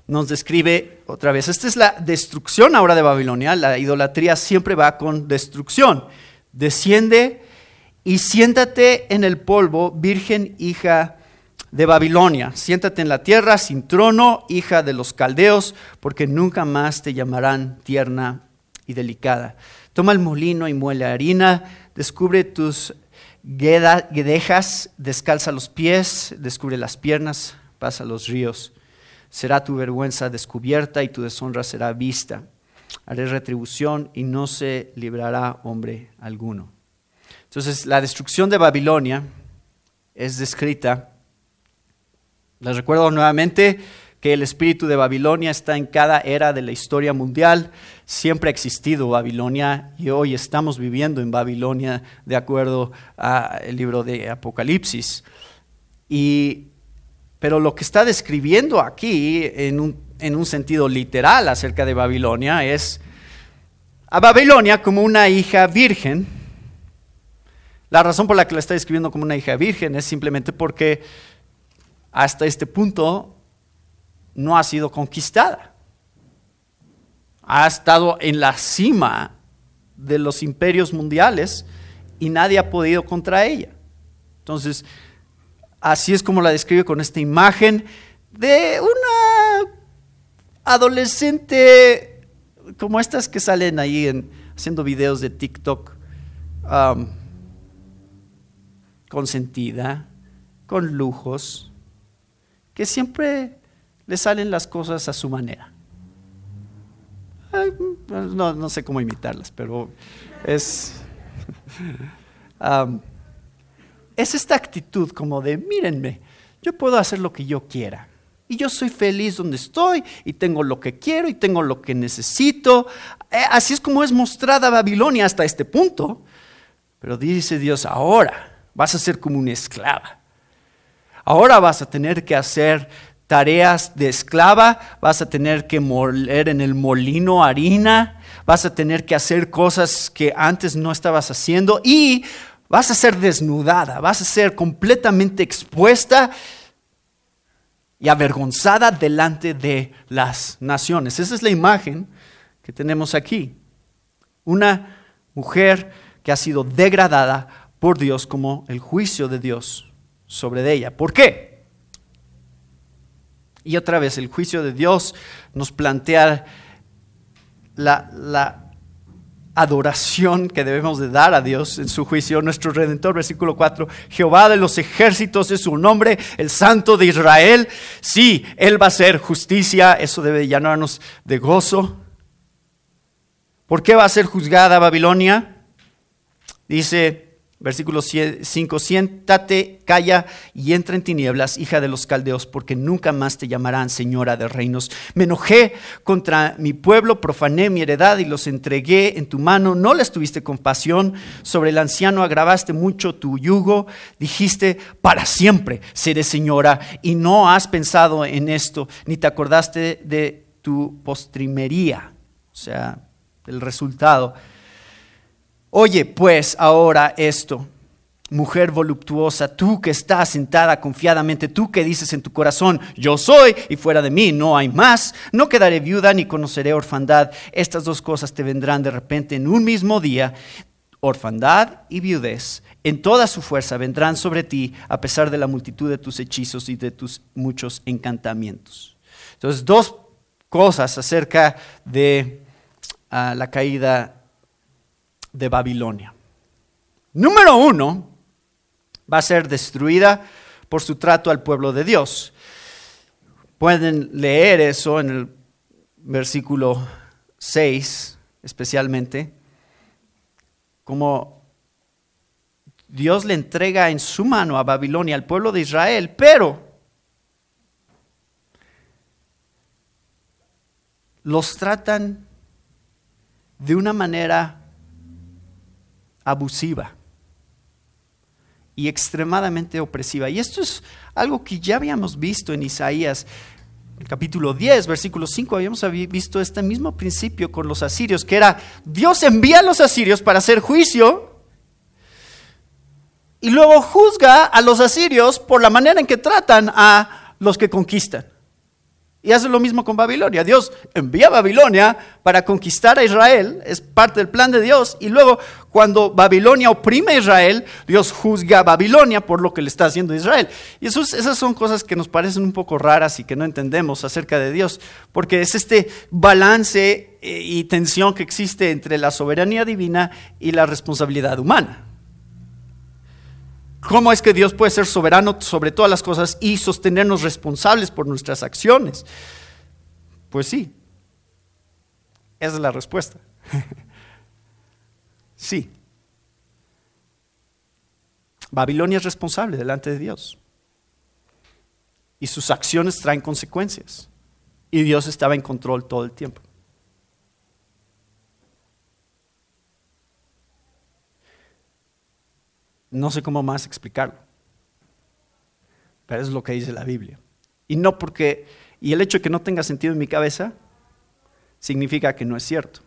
nos describe otra vez, esta es la destrucción ahora de Babilonia, la idolatría siempre va con destrucción. Desciende y siéntate en el polvo, virgen hija de Babilonia. Siéntate en la tierra sin trono, hija de los caldeos, porque nunca más te llamarán tierna y delicada. Toma el molino y muele harina, descubre tus guedejas, descalza los pies, descubre las piernas, pasa los ríos. Será tu vergüenza descubierta y tu deshonra será vista. Haré retribución y no se librará hombre alguno. Entonces, la destrucción de Babilonia es descrita. Les recuerdo nuevamente que el espíritu de Babilonia está en cada era de la historia mundial. Siempre ha existido Babilonia y hoy estamos viviendo en Babilonia de acuerdo al libro de Apocalipsis. Y pero lo que está describiendo aquí en un, sentido literal acerca de Babilonia es a Babilonia como una hija virgen. La razón por la que la está describiendo como una hija virgen es simplemente porque hasta este punto no ha sido conquistada. Ha estado en la cima de los imperios mundiales y nadie ha podido contra ella. Entonces, Así es como la describe con esta imagen de una adolescente como estas que salen ahí en, haciendo videos de TikTok, consentida, con lujos, que siempre le salen las cosas a su manera. No, sé cómo imitarlas, pero es es esta actitud como de, mírenme, yo puedo hacer lo que yo quiera. Y yo soy feliz donde estoy y tengo lo que quiero y tengo lo que necesito. Eh, así es como es mostrada Babilonia hasta este punto. Pero dice Dios, ahora vas a ser como una esclava. Ahora vas a tener que hacer tareas de esclava, vas a tener que moler en el molino harina, vas a tener que hacer cosas que antes no estabas haciendo y Vas a ser desnudada, vas a ser completamente expuesta y avergonzada delante de las naciones. Esa es la imagen que tenemos aquí. Una mujer que ha sido degradada por Dios como el juicio de Dios sobre ella. ¿Por qué? Y otra vez, el juicio de Dios nos plantea la, la adoración que debemos de dar a Dios en su juicio. Nuestro Redentor, versículo 4, Jehová de los ejércitos es su nombre, el Santo de Israel. Sí, Él va a hacer justicia, eso debe llenarnos de gozo. ¿Por qué va a ser juzgada Babilonia? Dice Versículo 5, siéntate, calla y entra en tinieblas, hija de los caldeos, porque nunca más te llamarán señora de reinos. Me enojé contra mi pueblo, profané mi heredad y los entregué en tu mano. No les tuviste compasión, sobre el anciano agravaste mucho tu yugo, dijiste, para siempre seré señora, y no has pensado en esto, ni te acordaste de tu postrimería, o sea, el resultado Oye pues ahora esto, mujer voluptuosa, tú que estás sentada confiadamente, tú que dices en tu corazón, yo soy y fuera de mí no hay más, no quedaré viuda ni conoceré orfandad. Estas dos cosas te vendrán de repente en un mismo día, orfandad y viudez. En toda su fuerza vendrán sobre ti a pesar de la multitud de tus hechizos y de tus muchos encantamientos. Entonces, dos cosas acerca de ah, la caída de Babilonia. Número uno, va a ser destruida por su trato al pueblo de Dios. Pueden leer eso en el versículo 6 especialmente, como Dios le entrega en su mano a Babilonia al pueblo de Israel, pero los tratan de una manera abusiva y extremadamente opresiva. Y esto es algo que ya habíamos visto en Isaías capítulo 10, versículo 5, habíamos visto este mismo principio con los asirios, que era Dios envía a los asirios para hacer juicio y luego juzga a los asirios por la manera en que tratan a los que conquistan. Y hace lo mismo con Babilonia. Dios envía a Babilonia para conquistar a Israel, es parte del plan de Dios. Y luego, cuando Babilonia oprime a Israel, Dios juzga a Babilonia por lo que le está haciendo a Israel. Y esas son cosas que nos parecen un poco raras y que no entendemos acerca de Dios, porque es este balance eh, y tensión que existe entre la soberanía divina y la responsabilidad humana. ¿Cómo es que Dios puede ser soberano sobre todas las cosas y sostenernos responsables por nuestras acciones? Pues sí, esa es la respuesta. sí. Babilonia es responsable delante de Dios. Y sus acciones traen consecuencias. Y Dios estaba en control todo el tiempo. No sé cómo más explicarlo. Pero es lo que dice la Biblia. Y no porque, y el hecho de que no tenga sentido en mi cabeza, significa que no es cierto.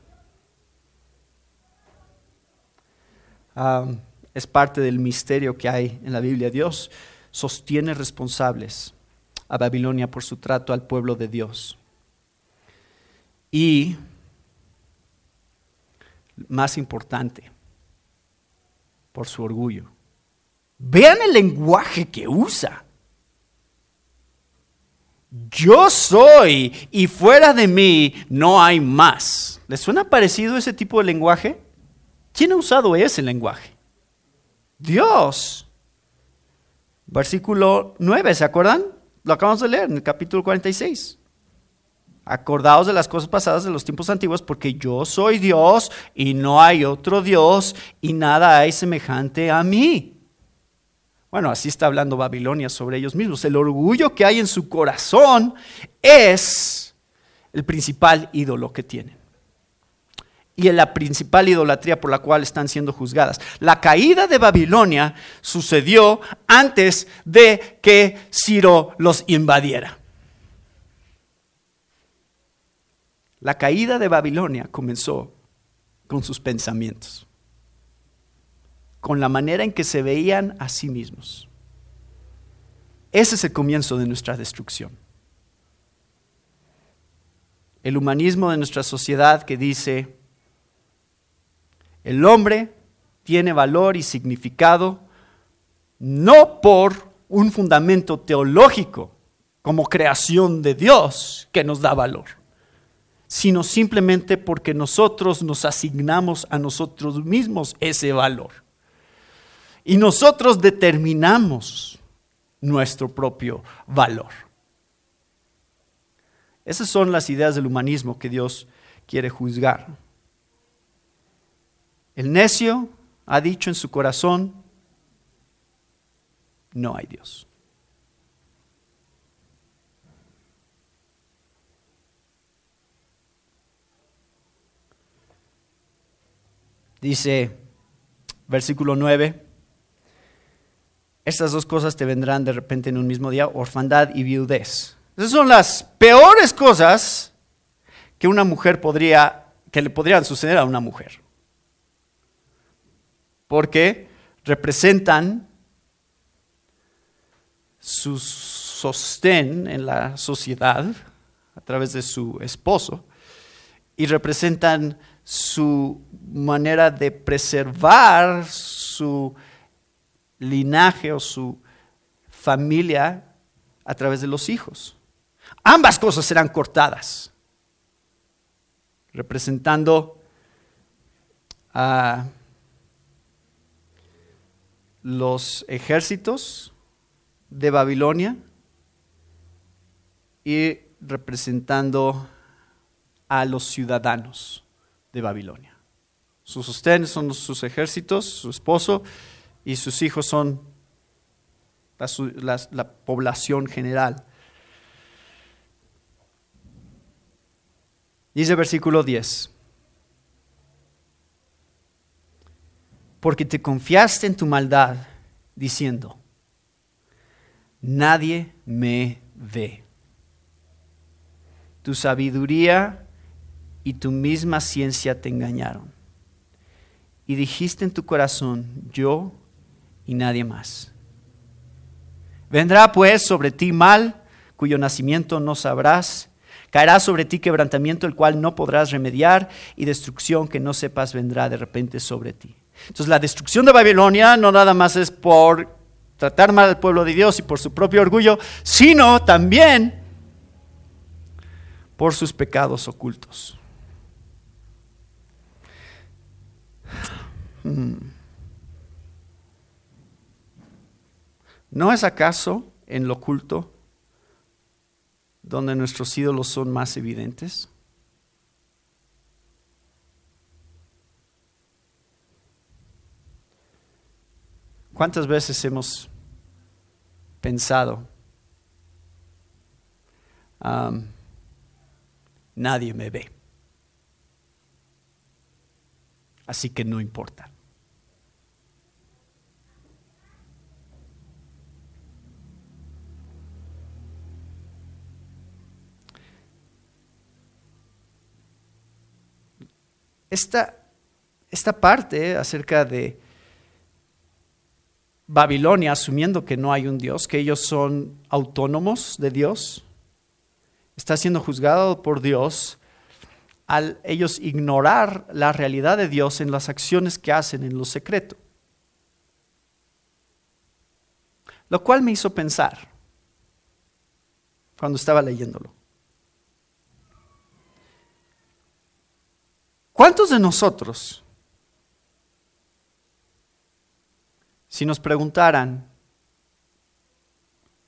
Ah, es parte del misterio que hay en la Biblia. Dios sostiene responsables a Babilonia por su trato al pueblo de Dios. Y, más importante, por su orgullo. Vean el lenguaje que usa. Yo soy y fuera de mí no hay más. ¿Les suena parecido ese tipo de lenguaje? ¿Quién ha usado ese lenguaje? Dios. Versículo 9, ¿se acuerdan? Lo acabamos de leer en el capítulo 46. Acordaos de las cosas pasadas de los tiempos antiguos, porque yo soy Dios y no hay otro Dios y nada hay semejante a mí. Bueno, así está hablando Babilonia sobre ellos mismos. El orgullo que hay en su corazón es el principal ídolo que tienen. Y la principal idolatría por la cual están siendo juzgadas. La caída de Babilonia sucedió antes de que Ciro los invadiera. La caída de Babilonia comenzó con sus pensamientos con la manera en que se veían a sí mismos. Ese es el comienzo de nuestra destrucción. El humanismo de nuestra sociedad que dice, el hombre tiene valor y significado no por un fundamento teológico como creación de Dios que nos da valor, sino simplemente porque nosotros nos asignamos a nosotros mismos ese valor. Y nosotros determinamos nuestro propio valor. Esas son las ideas del humanismo que Dios quiere juzgar. El necio ha dicho en su corazón, no hay Dios. Dice versículo 9, estas dos cosas te vendrán de repente en un mismo día, orfandad y viudez. Esas son las peores cosas que una mujer podría, que le podrían suceder a una mujer. Porque representan su sostén en la sociedad a través de su esposo y representan su manera de preservar su linaje o su familia a través de los hijos. Ambas cosas serán cortadas, representando a los ejércitos de Babilonia y representando a los ciudadanos de Babilonia. Sus sostén son sus ejércitos, su esposo, y sus hijos son la, población general. Dice versículo 10. Porque te confiaste en tu maldad, diciendo, nadie me ve. Tu sabiduría y tu misma ciencia te engañaron. Y dijiste en tu corazón, yo y nadie más. Vendrá pues sobre ti mal, cuyo nacimiento no sabrás. Caerá sobre ti quebrantamiento, el cual no podrás remediar, y destrucción que no sepas vendrá de repente sobre ti. Entonces la destrucción de Babilonia no nada más es por tratar mal al pueblo de Dios y por su propio orgullo, sino también por sus pecados ocultos. Hmm. ¿No es acaso en lo oculto donde nuestros ídolos son más evidentes? ¿Cuántas veces hemos pensado, nadie me ve, así que no importa? Esta, esta parte acerca de Babilonia, asumiendo que no hay un Dios, que ellos son autónomos de Dios, está siendo juzgado por Dios al ellos ignorar la realidad de Dios en las acciones que hacen en lo secreto. Lo cual me hizo pensar cuando estaba leyéndolo. ¿Cuántos de nosotros, si nos preguntaran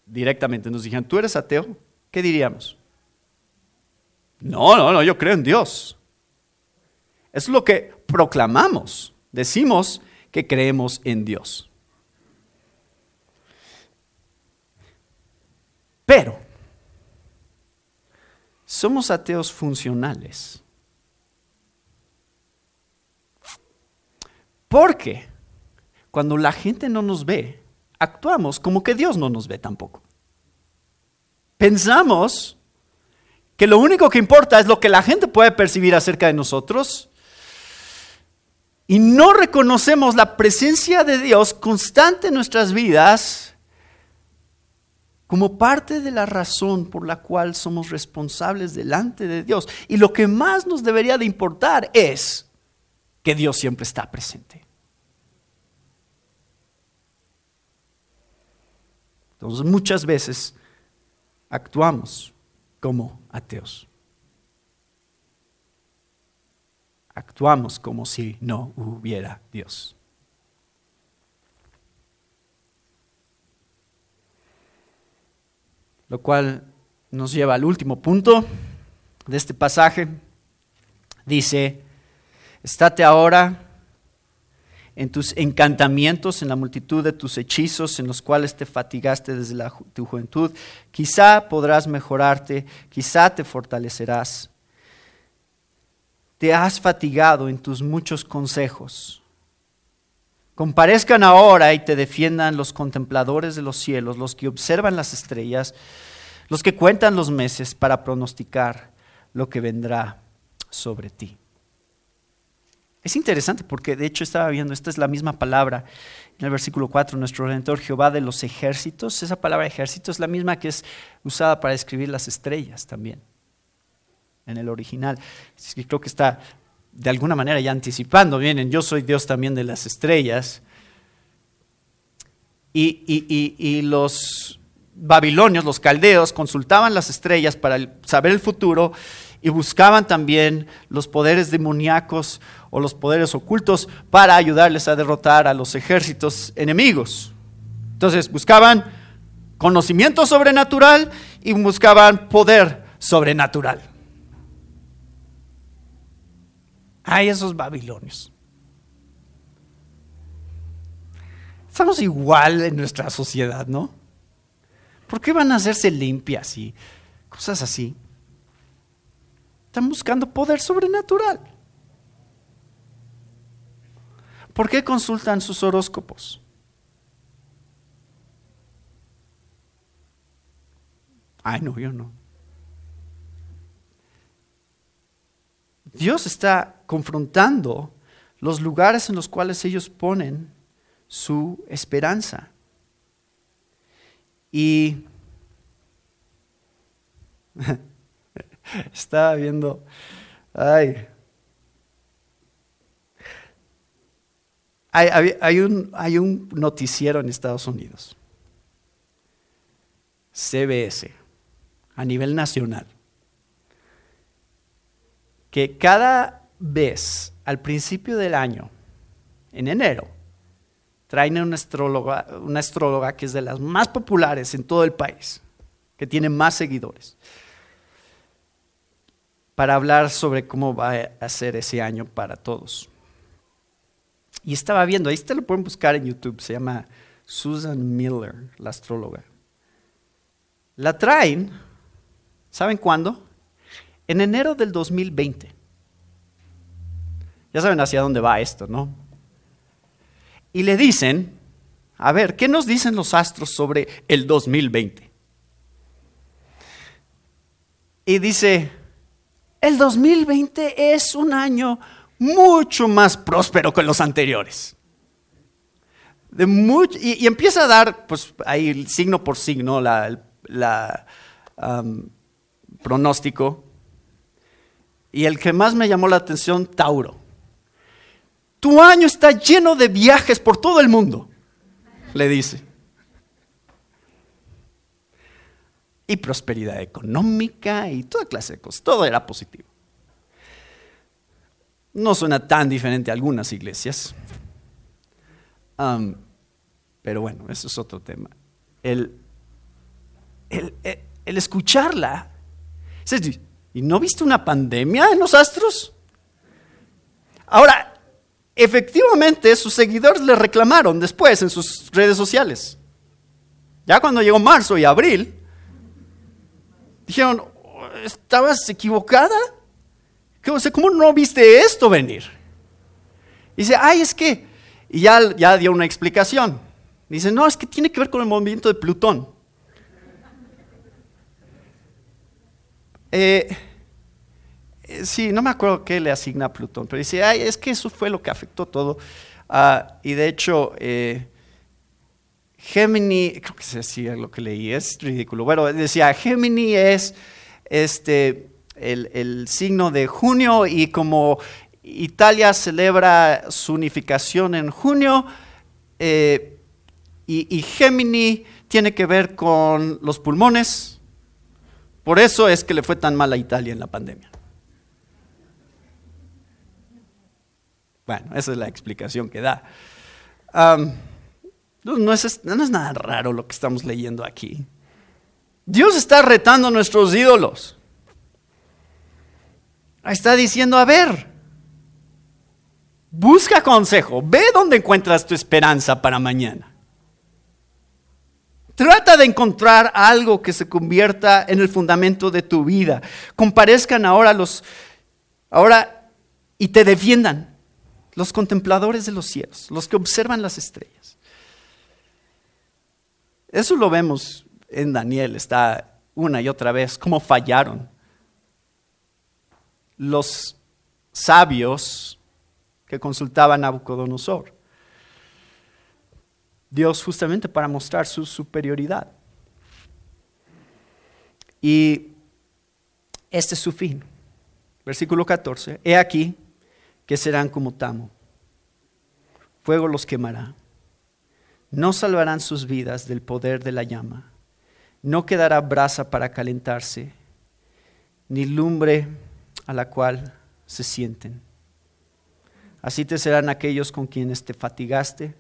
directamente, nos dijeran, ¿tú eres ateo? ¿Qué diríamos? No, no, no, yo creo en Dios. Es lo que proclamamos. Decimos que creemos en Dios. Pero somos ateos funcionales. Porque cuando la gente no nos ve, actuamos como que Dios no nos ve tampoco. Pensamos que lo único que importa es lo que la gente puede percibir acerca de nosotros y no reconocemos la presencia de Dios constante en nuestras vidas como parte de la razón por la cual somos responsables delante de Dios. Y lo que más nos debería de importar es que Dios siempre está presente. Entonces muchas veces actuamos como ateos. Actuamos como si no hubiera Dios. Lo cual nos lleva al último punto de este pasaje. Dice, estate ahora en tus encantamientos, en la multitud de tus hechizos en los cuales te fatigaste desde tu juventud. Quizá podrás mejorarte, quizá te fortalecerás. Te has fatigado en tus muchos consejos. Comparezcan ahora y te defiendan los contempladores de los cielos, los que observan las estrellas, los que cuentan los meses para pronosticar lo que vendrá sobre ti. Es interesante porque de hecho estaba viendo, esta es la misma palabra en el versículo 4, nuestro Redentor Jehová de los ejércitos. Esa palabra ejército es la misma que es usada para describir las estrellas también, en el original. creo que está de alguna manera ya anticipando, miren, yo soy Dios también de las estrellas. Y, y los babilonios, los caldeos, consultaban las estrellas para saber el futuro y buscaban también los poderes demoníacos o los poderes ocultos para ayudarles a derrotar a los ejércitos enemigos. Entonces buscaban conocimiento sobrenatural y buscaban poder sobrenatural. Hay esos babilonios. Estamos igual en nuestra sociedad, ¿no? ¿Por qué van a hacerse limpias y cosas así? Están buscando poder sobrenatural. ¿Por qué consultan sus horóscopos? Ay, no, yo no. Dios está confrontando los lugares en los cuales ellos ponen su esperanza. Y estaba viendo, ay, hay, un, hay un noticiero en Estados Unidos, CBS, a nivel nacional, que cada vez al principio del año, en enero, traen una astróloga, una astróloga que es de las más populares en todo el país, que tiene más seguidores, para hablar sobre cómo va a ser ese año para todos. Y estaba viendo, ahí te lo pueden buscar en YouTube, se llama Susan Miller, la astróloga. La traen, ¿saben cuándo? En enero del 2020. Ya saben hacia dónde va esto, ¿no? Y le dicen, a ver, ¿qué nos dicen los astros sobre el 2020? Y dice, el 2020 es un año mucho más próspero que los anteriores. Y, empieza a dar, pues ahí signo por signo, la, pronóstico. Y el que más me llamó la atención, Tauro. Tu año está lleno de viajes por todo el mundo, le dice. Y prosperidad económica y toda clase de cosas. Todo era positivo. No suena tan diferente a algunas iglesias. pero bueno, eso es otro tema. El, el, el, escucharla. ¿Y no viste una pandemia en los astros? Ahora, efectivamente sus seguidores le reclamaron después en sus redes sociales. Ya cuando llegó marzo y abril, dijeron, ¿estabas equivocada? ¿Cómo no viste esto venir? dice, ay, es que, y ya, ya dio una explicación. Dice, no, es que tiene que ver con el movimiento de Plutón. Eh, eh, sí, no me acuerdo qué le asigna a Plutón, pero dice, ay, es que eso fue lo que afectó todo. Ah, y de hecho, eh, Gemini, creo que es así lo que leí, es ridículo. Bueno, decía, Gemini es este, el, signo de junio y como Italia celebra su unificación en junio eh, y, y Gemini tiene que ver con los pulmones, por eso es que le fue tan mal a Italia en la pandemia. Bueno, esa es la explicación que da. no, es, no es nada raro lo que estamos leyendo aquí. Dios está retando a nuestros ídolos. Está diciendo, a ver, Busca consejo, ve dónde encuentras tu esperanza para mañana. Trata de encontrar algo que se convierta en el fundamento de tu vida. Comparezcan ahora los ahora y te defiendan los contempladores de los cielos, los que observan las estrellas. Eso lo vemos en Daniel, está una y otra vez, cómo fallaron. Los sabios que consultaban a Nabucodonosor. Dios justamente para mostrar su superioridad. Y este es su fin. Versículo 14. He aquí que serán como tamo. Fuego los quemará. No salvarán sus vidas del poder de la llama. No quedará brasa para calentarse, ni lumbre a la cual se sienten. Así te serán aquellos con quienes te fatigaste,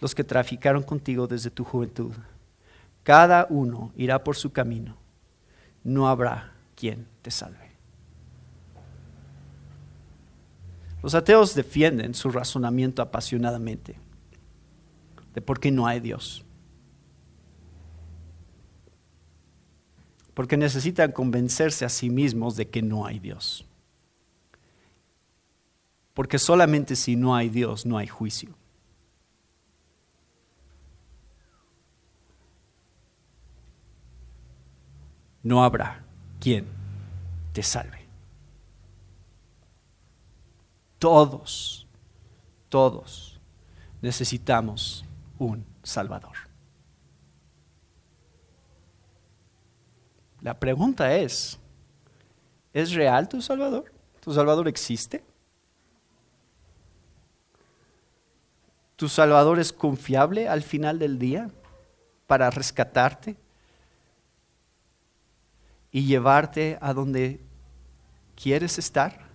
los que traficaron contigo desde tu juventud. Cada uno irá por su camino. No habrá quien te salve. Los ateos defienden su razonamiento apasionadamente de por qué no hay Dios. Porque necesitan convencerse a sí mismos de que no hay Dios. Porque solamente si no hay Dios no hay juicio. No habrá quien te salve. Todos, todos necesitamos un Salvador. La pregunta es, ¿es real tu Salvador? ¿Tu Salvador existe? ¿Tu Salvador es confiable al final del día para rescatarte y llevarte a donde quieres estar?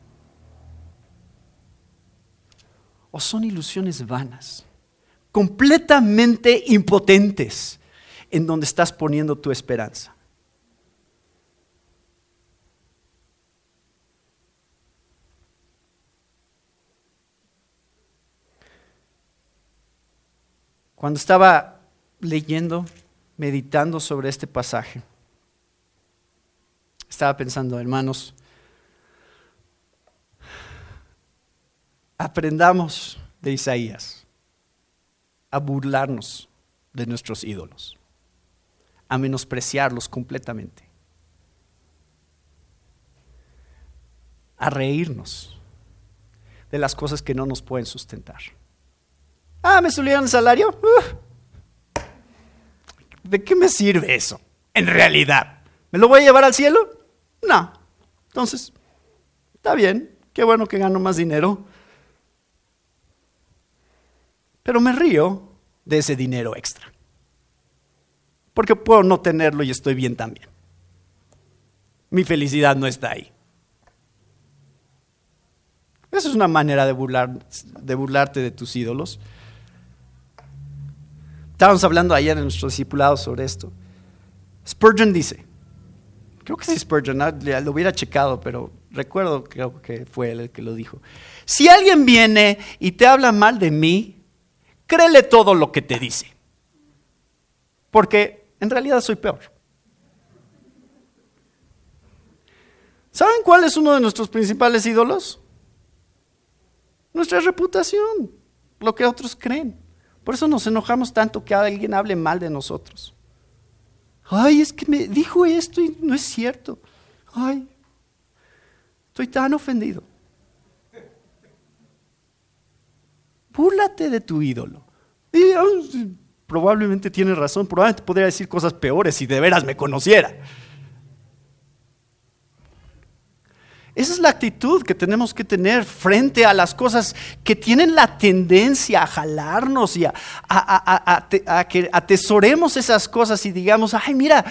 ¿O son ilusiones vanas, completamente impotentes en donde estás poniendo tu esperanza? Cuando estaba leyendo, meditando sobre este pasaje, estaba pensando, hermanos, aprendamos de Isaías a burlarnos de nuestros ídolos, a menospreciarlos completamente, a reírnos de las cosas que no nos pueden sustentar. Ah, me subieron el salario. ¿De qué me sirve eso? En realidad. ¿Me lo voy a llevar al cielo? No. Entonces, está bien. Qué bueno que gano más dinero. Pero me río de ese dinero extra. Porque puedo no tenerlo y estoy bien también. Mi felicidad no está ahí. Esa es una manera de, burlar, de burlarte de tus ídolos. Estábamos hablando ayer en nuestro discipulado sobre esto. Spurgeon dice, creo que sí Spurgeon, lo hubiera checado, pero recuerdo creo que fue él el que lo dijo. Si alguien viene y te habla mal de mí, créele todo lo que te dice. Porque en realidad soy peor. ¿Saben cuál es uno de nuestros principales ídolos? Nuestra reputación, lo que otros creen. Por eso nos enojamos tanto que alguien hable mal de nosotros. Ay, es que me dijo esto y no es cierto. Ay, estoy tan ofendido. Búrlate de tu ídolo. Y, probablemente tiene razón, probablemente podría decir cosas peores si de veras me conociera. Esa es la actitud que tenemos que tener frente a las cosas que tienen la tendencia a jalarnos y a, que atesoremos esas cosas y digamos, ay, mira,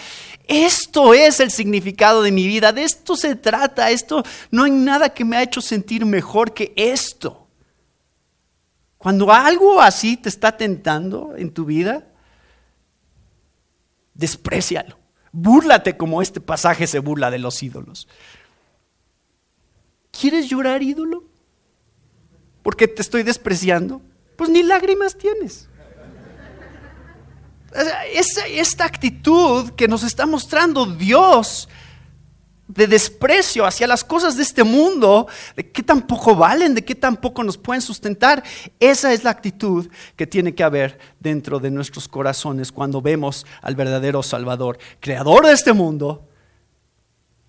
esto es el significado de mi vida, de esto se trata, esto no hay nada que me ha hecho sentir mejor que esto. Cuando algo así te está tentando en tu vida, desprecialo. Búrlate como este pasaje se burla de los ídolos. ¿Quieres llorar ídolo? porque te estoy despreciando, pues ni lágrimas tienes. esta actitud que nos está mostrando Dios de desprecio hacia las cosas de este mundo, de qué tan poco valen, de qué tan poco nos pueden sustentar. Esa es la actitud que tiene que haber dentro de nuestros corazones cuando vemos al verdadero Salvador, creador de este mundo,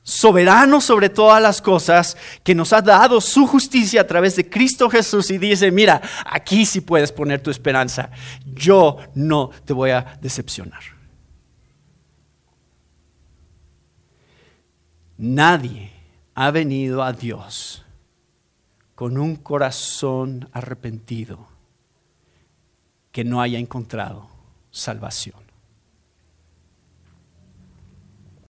soberano sobre todas las cosas, que nos ha dado su justicia a través de Cristo Jesús y dice, mira, aquí sí puedes poner tu esperanza, yo no te voy a decepcionar. Nadie ha venido a Dios con un corazón arrepentido que no haya encontrado salvación.